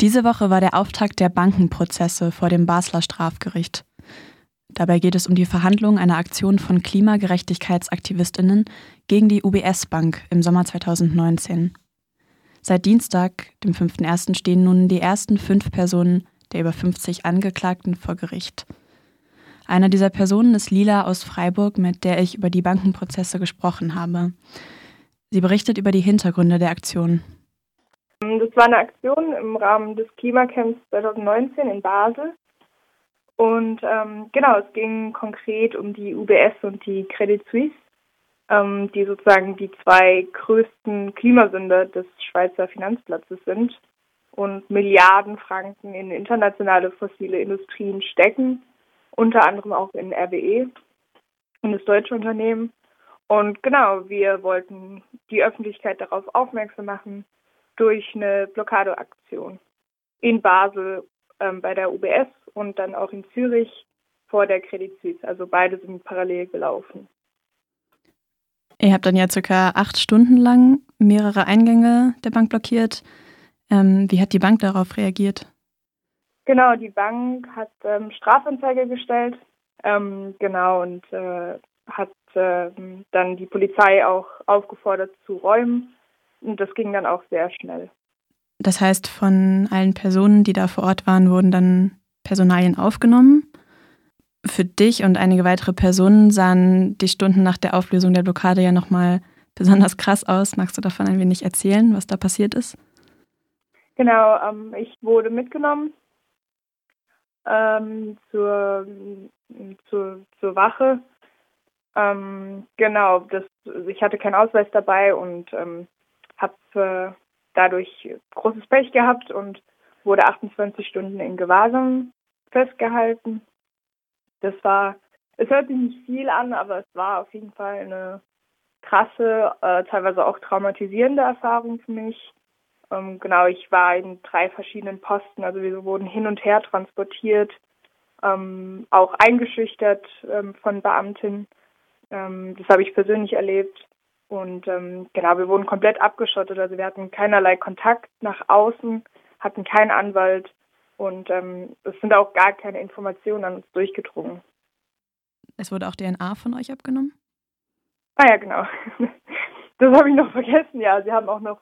Diese Woche war der Auftakt der Bankenprozesse vor dem Basler Strafgericht. Dabei geht es um die Verhandlung einer Aktion von Klimagerechtigkeitsaktivistinnen gegen die UBS Bank im Sommer 2019. Seit Dienstag, dem 5.1., stehen nun die ersten fünf Personen der über 50 Angeklagten vor Gericht. Einer dieser Personen ist Lila aus Freiburg, mit der ich über die Bankenprozesse gesprochen habe. Sie berichtet über die Hintergründe der Aktion. Das war eine Aktion im Rahmen des Klimacamps 2019 in Basel. Und ähm, genau, es ging konkret um die UBS und die Credit Suisse, ähm, die sozusagen die zwei größten Klimasünder des Schweizer Finanzplatzes sind und Milliarden Franken in internationale fossile Industrien stecken, unter anderem auch in RWE, in das deutsche Unternehmen. Und genau, wir wollten die Öffentlichkeit darauf aufmerksam machen durch eine Blockadeaktion in Basel ähm, bei der UBS und dann auch in Zürich vor der Credit Suisse. Also beide sind parallel gelaufen. Ihr habt dann ja circa acht Stunden lang mehrere Eingänge der Bank blockiert. Ähm, wie hat die Bank darauf reagiert? Genau, die Bank hat ähm, Strafanzeige gestellt. Ähm, genau, und äh, hat äh, dann die Polizei auch aufgefordert zu räumen. Und das ging dann auch sehr schnell. Das heißt, von allen Personen, die da vor Ort waren, wurden dann Personalien aufgenommen. Für dich und einige weitere Personen sahen die Stunden nach der Auflösung der Blockade ja nochmal besonders krass aus. Magst du davon ein wenig erzählen, was da passiert ist? Genau, ähm, ich wurde mitgenommen ähm, zur, zur, zur Wache. Ähm, genau, das, ich hatte keinen Ausweis dabei und ähm, habe äh, dadurch großes Pech gehabt und wurde 28 Stunden in Gewahrsam festgehalten. Das war, es hört sich nicht viel an, aber es war auf jeden Fall eine krasse, äh, teilweise auch traumatisierende Erfahrung für mich. Ähm, genau, ich war in drei verschiedenen Posten, also wir wurden hin und her transportiert, ähm, auch eingeschüchtert ähm, von Beamtinnen. Ähm, das habe ich persönlich erlebt. Und ähm, genau, wir wurden komplett abgeschottet. Also wir hatten keinerlei Kontakt nach außen, hatten keinen Anwalt und ähm, es sind auch gar keine Informationen an uns durchgedrungen. Es wurde auch DNA von euch abgenommen? Ah ja, genau. Das habe ich noch vergessen. Ja, sie haben auch noch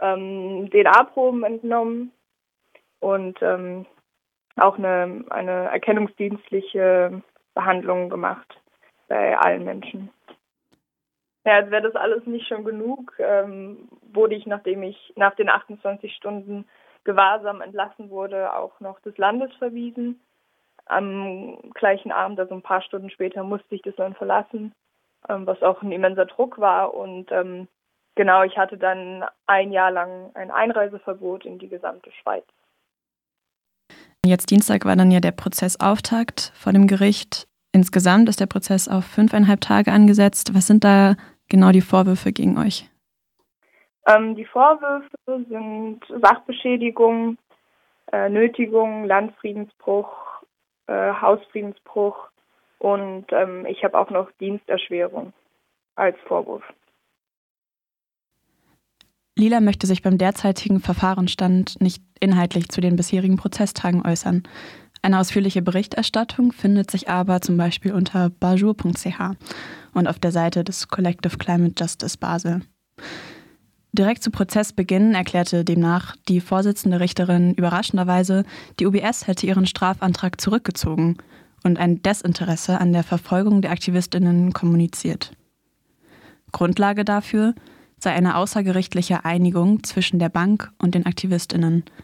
ähm, DNA-Proben entnommen und ähm, auch eine, eine erkennungsdienstliche Behandlung gemacht bei allen Menschen. Ja, als wäre das alles nicht schon genug, ähm, wurde ich, nachdem ich nach den 28 Stunden Gewahrsam entlassen wurde, auch noch des Landes verwiesen. Am gleichen Abend, also ein paar Stunden später, musste ich das dann verlassen, ähm, was auch ein immenser Druck war. Und ähm, genau, ich hatte dann ein Jahr lang ein Einreiseverbot in die gesamte Schweiz. Jetzt Dienstag war dann ja der Prozessauftakt vor dem Gericht. Insgesamt ist der Prozess auf fünfeinhalb Tage angesetzt. Was sind da genau die Vorwürfe gegen euch? Ähm, die Vorwürfe sind Sachbeschädigung, äh, Nötigung, Landfriedensbruch, äh, Hausfriedensbruch und ähm, ich habe auch noch Diensterschwerung als Vorwurf. Lila möchte sich beim derzeitigen Verfahrensstand nicht inhaltlich zu den bisherigen Prozesstagen äußern. Eine ausführliche Berichterstattung findet sich aber zum Beispiel unter bajur.ch und auf der Seite des Collective Climate Justice Basel. Direkt zu Prozessbeginn erklärte demnach die Vorsitzende Richterin überraschenderweise, die UBS hätte ihren Strafantrag zurückgezogen und ein Desinteresse an der Verfolgung der Aktivistinnen kommuniziert. Grundlage dafür sei eine außergerichtliche Einigung zwischen der Bank und den Aktivistinnen –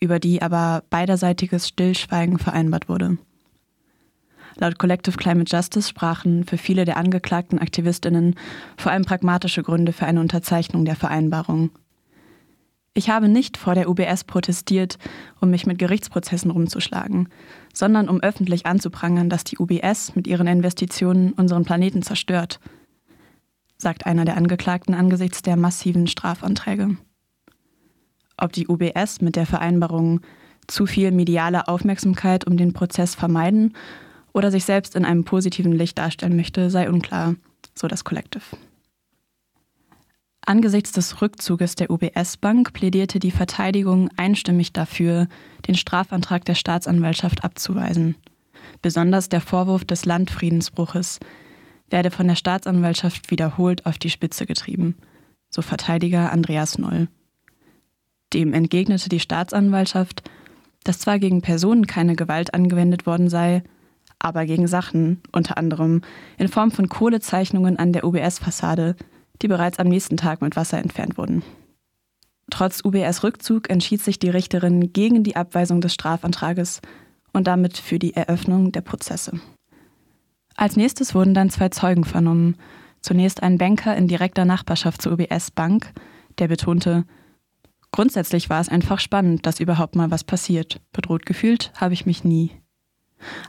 über die aber beiderseitiges Stillschweigen vereinbart wurde. Laut Collective Climate Justice sprachen für viele der angeklagten Aktivistinnen vor allem pragmatische Gründe für eine Unterzeichnung der Vereinbarung. Ich habe nicht vor der UBS protestiert, um mich mit Gerichtsprozessen rumzuschlagen, sondern um öffentlich anzuprangern, dass die UBS mit ihren Investitionen unseren Planeten zerstört, sagt einer der Angeklagten angesichts der massiven Strafanträge ob die UBS mit der Vereinbarung zu viel mediale Aufmerksamkeit um den Prozess vermeiden oder sich selbst in einem positiven Licht darstellen möchte, sei unklar, so das Collective. Angesichts des Rückzuges der UBS-Bank plädierte die Verteidigung einstimmig dafür, den Strafantrag der Staatsanwaltschaft abzuweisen. Besonders der Vorwurf des Landfriedensbruches werde von der Staatsanwaltschaft wiederholt auf die Spitze getrieben, so Verteidiger Andreas Noll. Dem entgegnete die Staatsanwaltschaft, dass zwar gegen Personen keine Gewalt angewendet worden sei, aber gegen Sachen, unter anderem in Form von Kohlezeichnungen an der UBS-Fassade, die bereits am nächsten Tag mit Wasser entfernt wurden. Trotz UBS-Rückzug entschied sich die Richterin gegen die Abweisung des Strafantrages und damit für die Eröffnung der Prozesse. Als nächstes wurden dann zwei Zeugen vernommen. Zunächst ein Banker in direkter Nachbarschaft zur UBS Bank, der betonte, grundsätzlich war es einfach spannend, dass überhaupt mal was passiert. Bedroht gefühlt habe ich mich nie.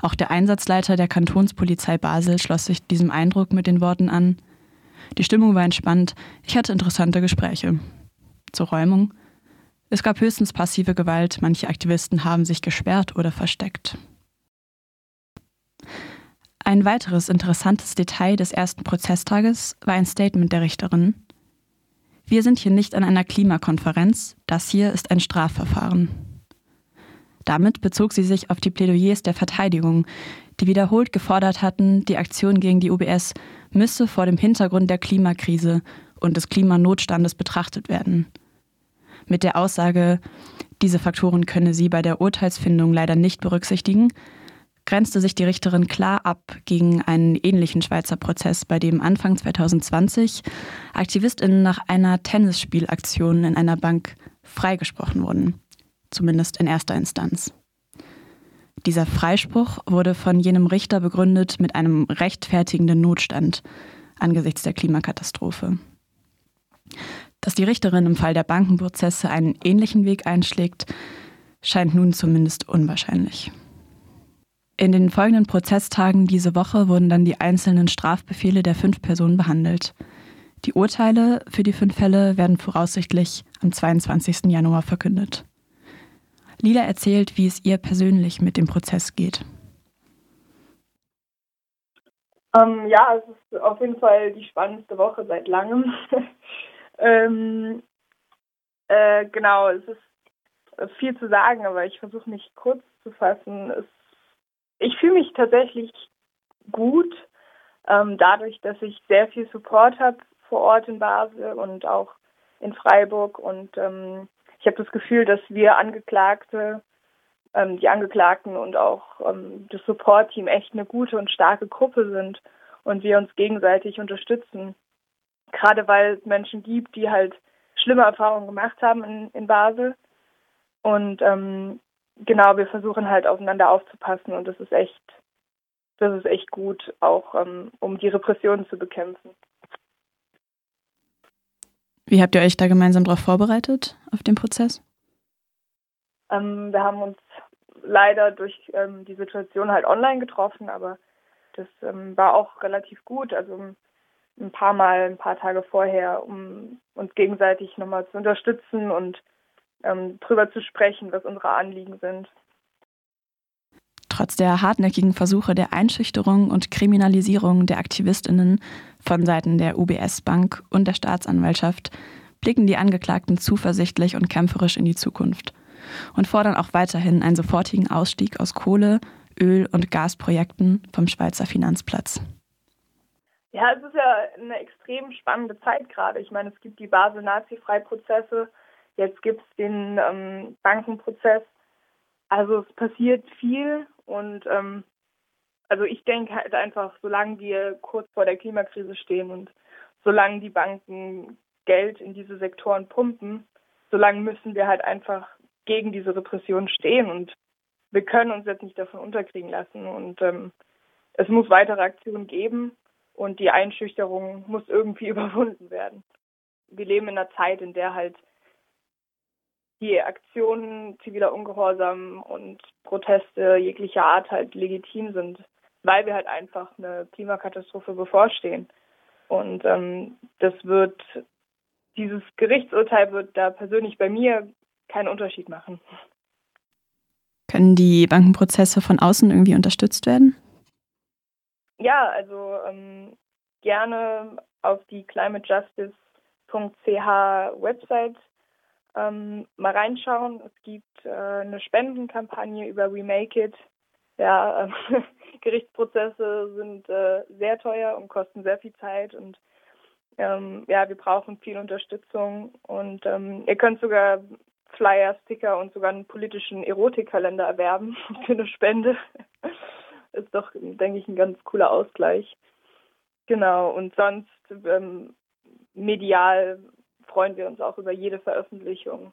Auch der Einsatzleiter der Kantonspolizei Basel schloss sich diesem Eindruck mit den Worten an, die Stimmung war entspannt, ich hatte interessante Gespräche. Zur Räumung. Es gab höchstens passive Gewalt, manche Aktivisten haben sich gesperrt oder versteckt. Ein weiteres interessantes Detail des ersten Prozesstages war ein Statement der Richterin. Wir sind hier nicht an einer Klimakonferenz, das hier ist ein Strafverfahren. Damit bezog sie sich auf die Plädoyers der Verteidigung, die wiederholt gefordert hatten, die Aktion gegen die UBS müsse vor dem Hintergrund der Klimakrise und des Klimanotstandes betrachtet werden. Mit der Aussage, diese Faktoren könne sie bei der Urteilsfindung leider nicht berücksichtigen, grenzte sich die Richterin klar ab gegen einen ähnlichen Schweizer Prozess, bei dem Anfang 2020 Aktivistinnen nach einer Tennisspielaktion in einer Bank freigesprochen wurden, zumindest in erster Instanz. Dieser Freispruch wurde von jenem Richter begründet mit einem rechtfertigenden Notstand angesichts der Klimakatastrophe. Dass die Richterin im Fall der Bankenprozesse einen ähnlichen Weg einschlägt, scheint nun zumindest unwahrscheinlich. In den folgenden Prozesstagen diese Woche wurden dann die einzelnen Strafbefehle der fünf Personen behandelt. Die Urteile für die fünf Fälle werden voraussichtlich am 22. Januar verkündet. Lila erzählt, wie es ihr persönlich mit dem Prozess geht. Ähm, ja, es ist auf jeden Fall die spannendste Woche seit langem. ähm, äh, genau, es ist viel zu sagen, aber ich versuche mich kurz zu fassen. Es, ich fühle mich tatsächlich gut, ähm, dadurch, dass ich sehr viel Support habe vor Ort in Basel und auch in Freiburg und ähm, ich habe das Gefühl, dass wir Angeklagte, ähm, die Angeklagten und auch ähm, das Support-Team echt eine gute und starke Gruppe sind und wir uns gegenseitig unterstützen. Gerade weil es Menschen gibt, die halt schlimme Erfahrungen gemacht haben in, in Basel. Und ähm, genau, wir versuchen halt aufeinander aufzupassen und das ist echt, das ist echt gut, auch ähm, um die Repressionen zu bekämpfen. Wie habt ihr euch da gemeinsam darauf vorbereitet, auf den Prozess? Ähm, wir haben uns leider durch ähm, die Situation halt online getroffen, aber das ähm, war auch relativ gut. Also ein paar Mal, ein paar Tage vorher, um uns gegenseitig nochmal zu unterstützen und ähm, drüber zu sprechen, was unsere Anliegen sind. Trotz der hartnäckigen Versuche der Einschüchterung und Kriminalisierung der Aktivistinnen von Seiten der UBS Bank und der Staatsanwaltschaft blicken die Angeklagten zuversichtlich und kämpferisch in die Zukunft und fordern auch weiterhin einen sofortigen Ausstieg aus Kohle, Öl- und Gasprojekten vom Schweizer Finanzplatz. Ja, es ist ja eine extrem spannende Zeit gerade. Ich meine, es gibt die Basel-Nazi-Freiprozesse, jetzt gibt es den ähm, Bankenprozess. Also es passiert viel und ähm, also ich denke halt einfach, solange wir kurz vor der Klimakrise stehen und solange die Banken Geld in diese Sektoren pumpen, solange müssen wir halt einfach gegen diese Repression stehen und wir können uns jetzt nicht davon unterkriegen lassen und ähm, es muss weitere Aktionen geben und die Einschüchterung muss irgendwie überwunden werden. Wir leben in einer Zeit, in der halt die Aktionen ziviler Ungehorsam und Proteste jeglicher Art halt legitim sind, weil wir halt einfach eine Klimakatastrophe bevorstehen. Und ähm, das wird, dieses Gerichtsurteil wird da persönlich bei mir keinen Unterschied machen. Können die Bankenprozesse von außen irgendwie unterstützt werden? Ja, also ähm, gerne auf die Climate Justice Website ähm, mal reinschauen. Es gibt äh, eine Spendenkampagne über Remake It. Ja, äh, Gerichtsprozesse sind äh, sehr teuer und kosten sehr viel Zeit und ähm, ja, wir brauchen viel Unterstützung und ähm, ihr könnt sogar Flyer, Sticker und sogar einen politischen Erotikkalender erwerben für eine Spende. Ist doch, denke ich, ein ganz cooler Ausgleich. Genau, und sonst ähm, medial freuen wir uns auch über jede Veröffentlichung.